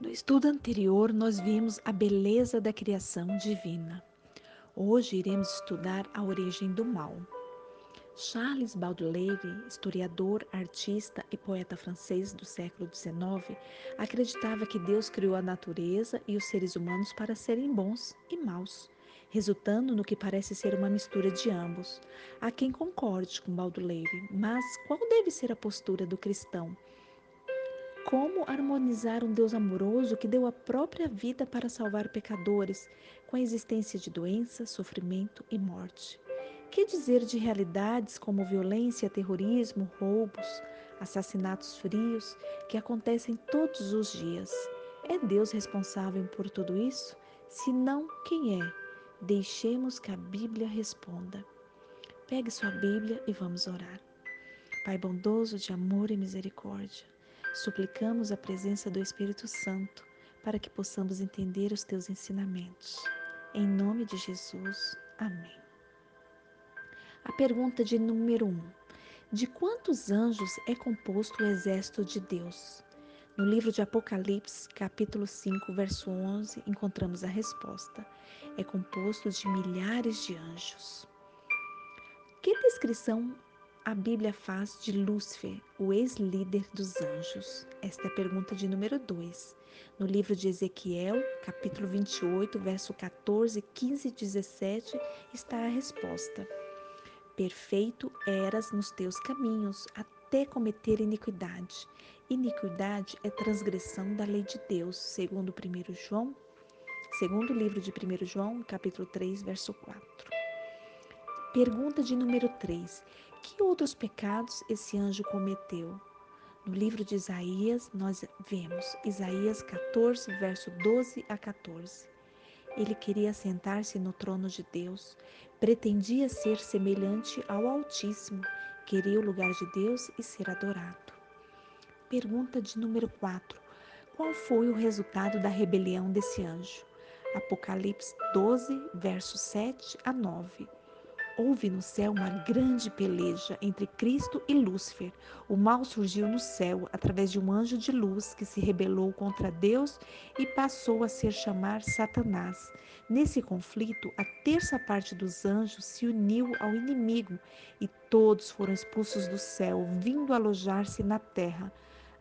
No estudo anterior, nós vimos a beleza da criação divina. Hoje iremos estudar a origem do mal. Charles Baudelaire, historiador, artista e poeta francês do século XIX, acreditava que Deus criou a natureza e os seres humanos para serem bons e maus, resultando no que parece ser uma mistura de ambos. Há quem concorde com Baudelaire, mas qual deve ser a postura do cristão? Como harmonizar um Deus amoroso que deu a própria vida para salvar pecadores, com a existência de doença, sofrimento e morte? Que dizer de realidades como violência, terrorismo, roubos, assassinatos frios que acontecem todos os dias? É Deus responsável por tudo isso? Se não, quem é? Deixemos que a Bíblia responda. Pegue sua Bíblia e vamos orar. Pai bondoso de amor e misericórdia, suplicamos a presença do Espírito Santo para que possamos entender os teus ensinamentos. Em nome de Jesus. Amém. A pergunta de número 1. Um, de quantos anjos é composto o exército de Deus? No livro de Apocalipse, capítulo 5, verso 11, encontramos a resposta. É composto de milhares de anjos. Que descrição a Bíblia faz de Lúcifer, o ex-líder dos anjos? Esta é a pergunta de número 2. No livro de Ezequiel, capítulo 28, verso 14, 15 e 17, está a resposta. Perfeito eras nos teus caminhos, até cometer iniquidade. Iniquidade é transgressão da lei de Deus, segundo 1 João, segundo o livro de 1 João, capítulo 3, verso 4. Pergunta de número 3. Que outros pecados esse anjo cometeu? No livro de Isaías, nós vemos Isaías 14, verso 12 a 14. Ele queria sentar-se no trono de Deus, pretendia ser semelhante ao Altíssimo, queria o lugar de Deus e ser adorado. Pergunta de número 4. Qual foi o resultado da rebelião desse anjo? Apocalipse 12, versos 7 a 9 houve no céu uma grande peleja entre Cristo e Lúcifer. O mal surgiu no céu através de um anjo de luz que se rebelou contra Deus e passou a ser chamar Satanás. Nesse conflito, a terça parte dos anjos se uniu ao inimigo e todos foram expulsos do céu, vindo alojar-se na terra.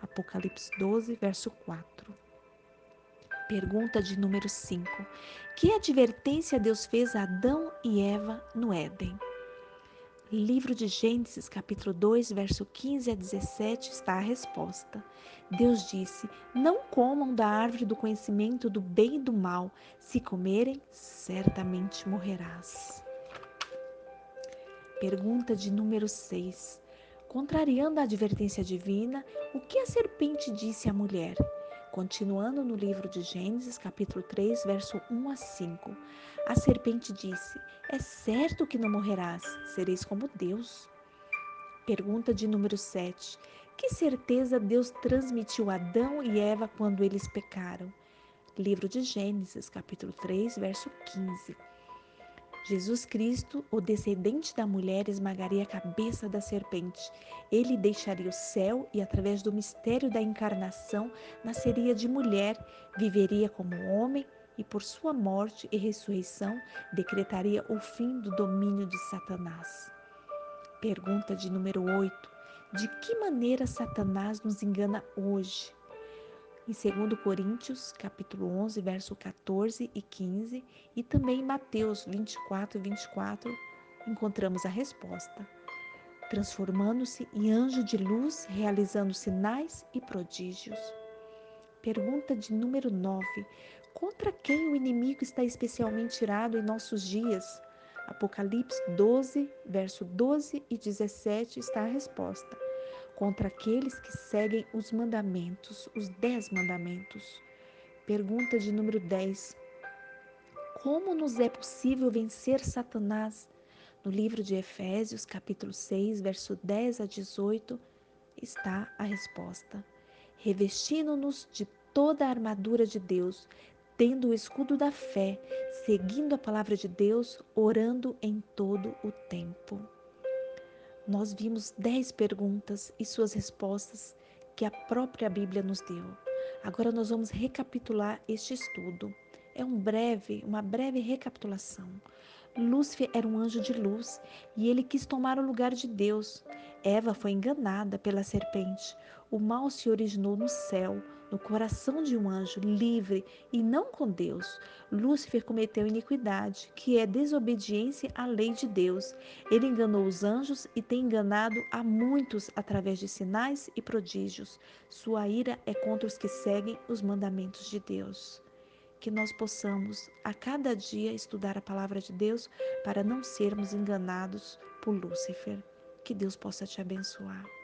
Apocalipse 12, verso 4. Pergunta de número 5. Que advertência Deus fez a Adão e Eva no Éden? Livro de Gênesis, capítulo 2, verso 15 a 17, está a resposta. Deus disse: Não comam da árvore do conhecimento do bem e do mal. Se comerem, certamente morrerás. Pergunta de número 6. Contrariando a advertência divina, o que a serpente disse à mulher? Continuando no livro de Gênesis, capítulo 3, verso 1 a 5. A serpente disse: É certo que não morrerás, sereis como Deus. Pergunta de número 7. Que certeza Deus transmitiu a Adão e Eva quando eles pecaram? Livro de Gênesis, capítulo 3, verso 15. Jesus Cristo, o descendente da mulher, esmagaria a cabeça da serpente. Ele deixaria o céu e, através do mistério da encarnação, nasceria de mulher, viveria como homem e, por sua morte e ressurreição, decretaria o fim do domínio de Satanás. Pergunta de número 8. De que maneira Satanás nos engana hoje? Em 2 Coríntios, capítulo 11, verso 14 e 15, e também em Mateus 24 e 24, encontramos a resposta. Transformando-se em anjo de luz, realizando sinais e prodígios. Pergunta de número 9. Contra quem o inimigo está especialmente irado em nossos dias? Apocalipse 12, verso 12 e 17 está a resposta contra aqueles que seguem os mandamentos, os dez mandamentos. Pergunta de número 10. Como nos é possível vencer Satanás? No livro de Efésios, capítulo 6, verso 10 a 18, está a resposta. Revestindo-nos de toda a armadura de Deus, tendo o escudo da fé, seguindo a palavra de Deus, orando em todo o tempo nós vimos dez perguntas e suas respostas que a própria Bíblia nos deu. Agora nós vamos recapitular este estudo. É um breve, uma breve recapitulação. Lúcifer era um anjo de luz e ele quis tomar o lugar de Deus. Eva foi enganada pela serpente. O mal se originou no céu, no coração de um anjo livre e não com Deus. Lúcifer cometeu iniquidade, que é desobediência à lei de Deus. Ele enganou os anjos e tem enganado a muitos através de sinais e prodígios. Sua ira é contra os que seguem os mandamentos de Deus que nós possamos a cada dia estudar a palavra de Deus para não sermos enganados por Lúcifer. Que Deus possa te abençoar.